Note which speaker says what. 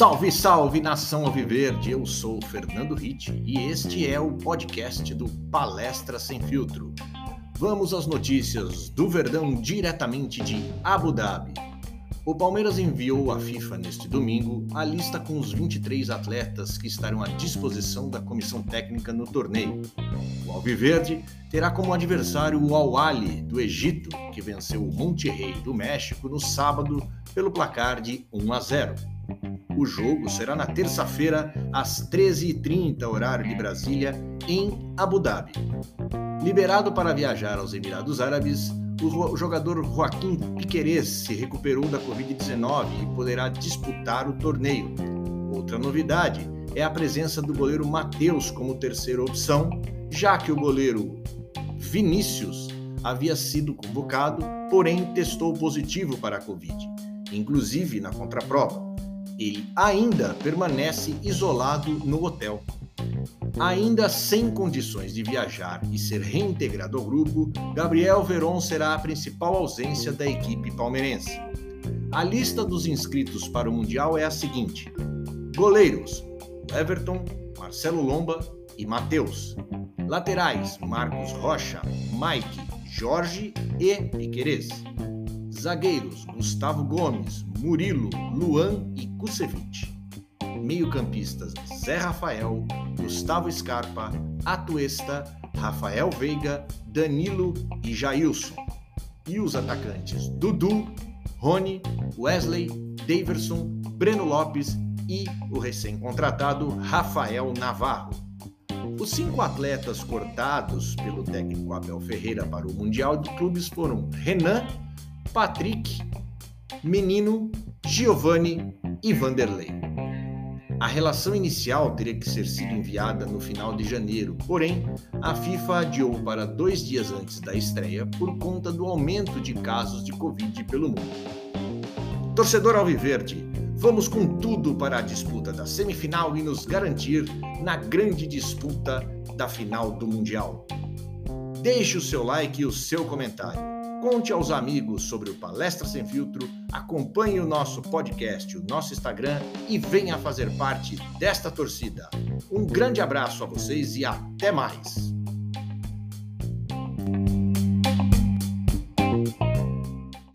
Speaker 1: Salve, salve nação Alviverde! Eu sou Fernando Ritt e este é o podcast do Palestra Sem Filtro. Vamos às notícias do Verdão diretamente de Abu Dhabi. O Palmeiras enviou à FIFA neste domingo a lista com os 23 atletas que estarão à disposição da comissão técnica no torneio. O Alviverde terá como adversário o Al-Ali do Egito, que venceu o Monterrey do México no sábado pelo placar de 1 a 0. O jogo será na terça-feira, às 13h30, horário de Brasília, em Abu Dhabi. Liberado para viajar aos Emirados Árabes, o jogador Joaquim Piquerez se recuperou da Covid-19 e poderá disputar o torneio. Outra novidade é a presença do goleiro Matheus como terceira opção, já que o goleiro Vinícius havia sido convocado, porém testou positivo para a Covid, inclusive na contraprova ele ainda permanece isolado no hotel. Ainda sem condições de viajar e ser reintegrado ao grupo, Gabriel Veron será a principal ausência da equipe palmeirense. A lista dos inscritos para o Mundial é a seguinte: goleiros Everton, Marcelo Lomba e Matheus. Laterais: Marcos Rocha, Mike, Jorge e Piquerez. Zagueiros: Gustavo Gomes, Murilo, Luan Kusevich. Meio-campistas: Zé Rafael, Gustavo Scarpa, Atuesta, Rafael Veiga, Danilo e Jailson. E os atacantes: Dudu, Rony, Wesley, Daverson, Breno Lopes e o recém-contratado Rafael Navarro. Os cinco atletas cortados pelo técnico Abel Ferreira para o Mundial de Clubes foram Renan, Patrick, Menino, Giovanni e Vanderlei. A relação inicial teria que ser sido enviada no final de janeiro, porém, a FIFA adiou para dois dias antes da estreia por conta do aumento de casos de Covid pelo mundo. Torcedor Alviverde, vamos com tudo para a disputa da semifinal e nos garantir na grande disputa da final do Mundial. Deixe o seu like e o seu comentário. Conte aos amigos sobre o Palestra Sem Filtro, acompanhe o nosso podcast, o nosso Instagram e venha fazer parte desta torcida. Um grande abraço a vocês e até mais!